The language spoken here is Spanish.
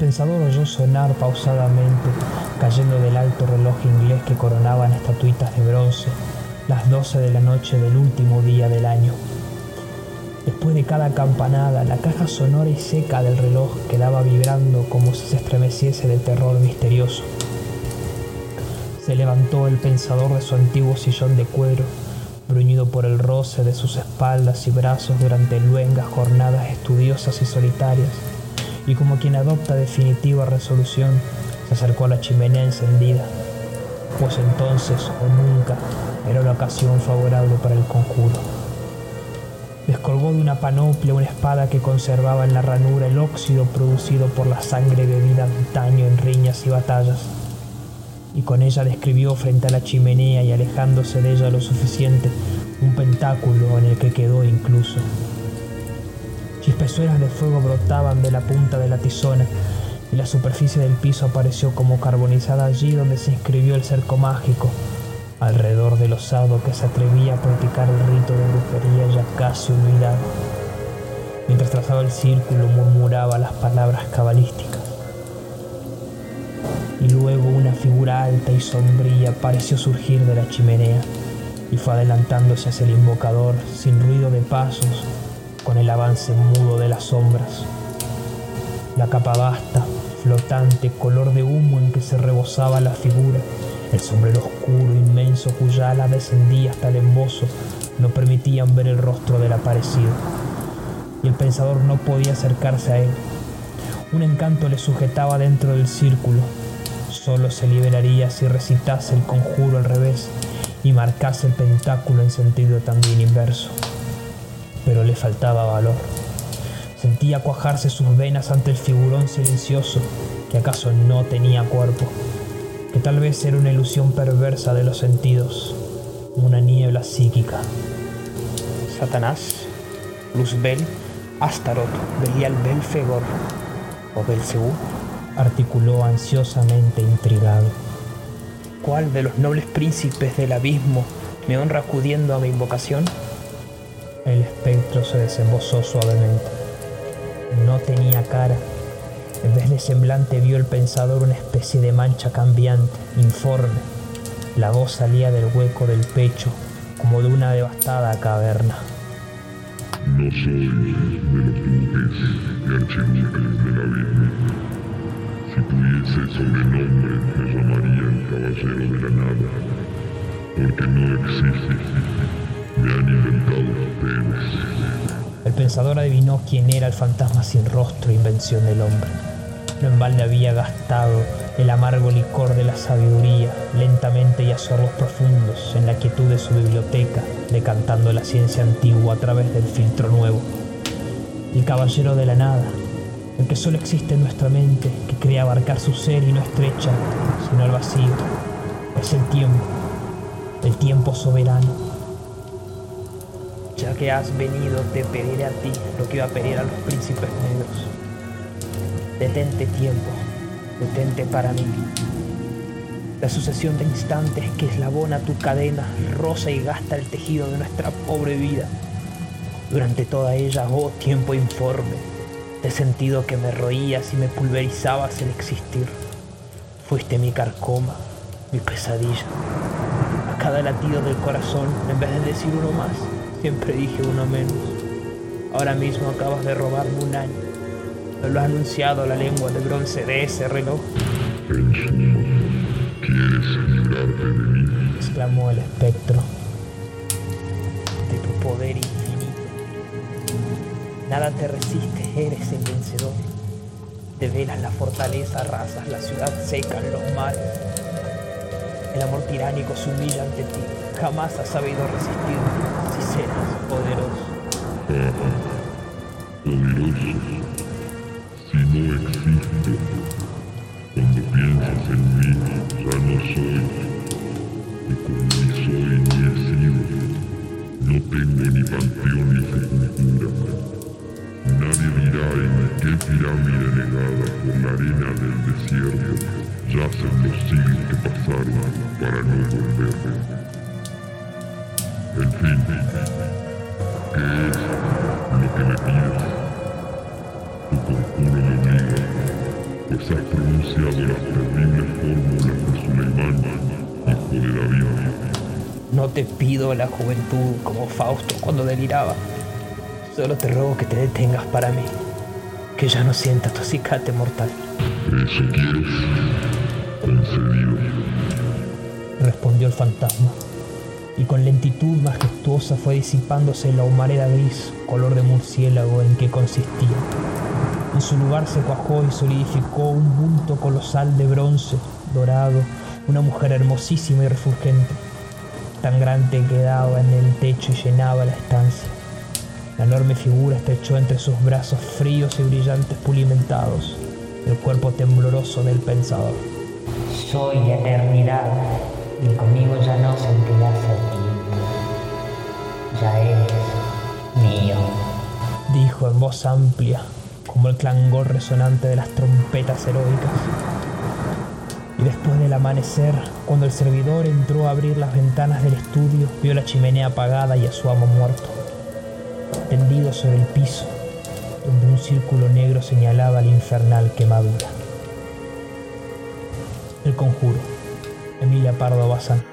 pensador oyó sonar pausadamente, cayendo del alto reloj inglés que coronaban estatuitas de bronce, las doce de la noche del último día del año. Después de cada campanada, la caja sonora y seca del reloj quedaba vibrando como si se estremeciese de terror misterioso. Se levantó el pensador de su antiguo sillón de cuero, bruñido por el roce de sus espaldas y brazos durante luengas jornadas estudiosas y solitarias, y como quien adopta definitiva resolución, se acercó a la chimenea encendida, pues entonces o nunca era la ocasión favorable para el conjuro. Descolgó de una panoplia una espada que conservaba en la ranura el óxido producido por la sangre bebida antaño en riñas y batallas, y con ella describió frente a la chimenea y alejándose de ella lo suficiente un pentáculo en el que quedó incluso. Chispezuelas de fuego brotaban de la punta de la tizona y la superficie del piso apareció como carbonizada allí donde se inscribió el cerco mágico, alrededor del osado que se atrevía a practicar el rito de brujería ya casi olvidado. Mientras trazaba el círculo murmuraba las palabras cabalísticas. Y luego una figura alta y sombría pareció surgir de la chimenea y fue adelantándose hacia el invocador sin ruido de pasos, con el avance mudo de las sombras. La capa vasta, flotante, color de humo en que se rebosaba la figura, el sombrero oscuro, inmenso, cuya ala descendía hasta el embozo, no permitían ver el rostro del aparecido. Y el pensador no podía acercarse a él. Un encanto le sujetaba dentro del círculo. Solo se liberaría si recitase el conjuro al revés y marcase el pentáculo en sentido también inverso. Pero le faltaba valor. Sentía cuajarse sus venas ante el figurón silencioso, que acaso no tenía cuerpo que tal vez era una ilusión perversa de los sentidos, una niebla psíquica. Satanás, Luzbel, Astaroth, Belial Belfegor o Belcebú, articuló ansiosamente intrigado. ¿Cuál de los nobles príncipes del abismo me honra acudiendo a mi invocación? El espectro se desembozó suavemente. No tenía cara en vez de semblante vio el pensador una especie de mancha cambiante, informe. La voz salía del hueco del pecho, como de una devastada caverna. No soy de los duques y archiduques del abismo. Si tuviese sobrenombre, me llamaría el caballero de la nada, porque no existe. Me han inventado pensador adivinó quién era el fantasma sin rostro, invención del hombre. No en balde había gastado el amargo licor de la sabiduría, lentamente y a sorbos profundos, en la quietud de su biblioteca, decantando la ciencia antigua a través del filtro nuevo. El caballero de la nada, el que solo existe en nuestra mente, que cree abarcar su ser y no estrecha, sino el vacío, es el tiempo, el tiempo soberano. Que has venido, te pediré a ti lo que iba a pedir a los príncipes negros Detente tiempo, detente para mí. La sucesión de instantes que eslabona tu cadena rosa y gasta el tejido de nuestra pobre vida. Durante toda ella, oh tiempo informe, he sentido que me roías y me pulverizabas el existir. Fuiste mi carcoma, mi pesadilla. A cada latido del corazón, en vez de decir uno más, siempre dije uno menos. Ahora mismo acabas de robarme un año no lo ha anunciado la lengua de bronce de ese reloj. En suma, ¿quieres librarte de mí? exclamó el espectro. De tu poder infinito. Nada te resiste, eres el vencedor. Develas la fortaleza, arrasas la ciudad, secan los mares. El amor tiránico se humilla ante ti. Jamás has sabido resistir si serás poderoso. poderoso si no existe. Cuando piensas en mí, ya no soy. Y como ni soy ni he sido, no tengo ni panteón ni sepultura. Nadie dirá en qué pirámide negada por la arena del desierto yacen los siglos que pasaron para no volver. En fin, ¿qué es lo que me pides? Tu conjuro me obliga. pues has pronunciado las terribles fórmulas de Suleimán, hijo de David. No te pido la juventud como Fausto cuando deliraba. Solo te ruego que te detengas para mí, que ya no sientas tu acicate mortal. ¿Eso quieres? Concedido. Respondió el fantasma, y con lentitud majestuosa fue disipándose la humareda gris, color de murciélago en que consistía. En su lugar se cuajó y solidificó un bulto colosal de bronce, dorado, una mujer hermosísima y refulgente, tan grande que daba en el techo y llenaba la estancia. La enorme figura estrechó entre sus brazos fríos y brillantes pulimentados el cuerpo tembloroso del pensador. Soy eternidad y conmigo ya no sentirás tiempo. Ya eres mío. Dijo en voz amplia, como el clangor resonante de las trompetas heroicas. Y después del amanecer, cuando el servidor entró a abrir las ventanas del estudio, vio la chimenea apagada y a su amo muerto, tendido sobre el piso, donde un círculo negro señalaba la infernal quemadura. El conjuro. Emilia Pardo Bazán.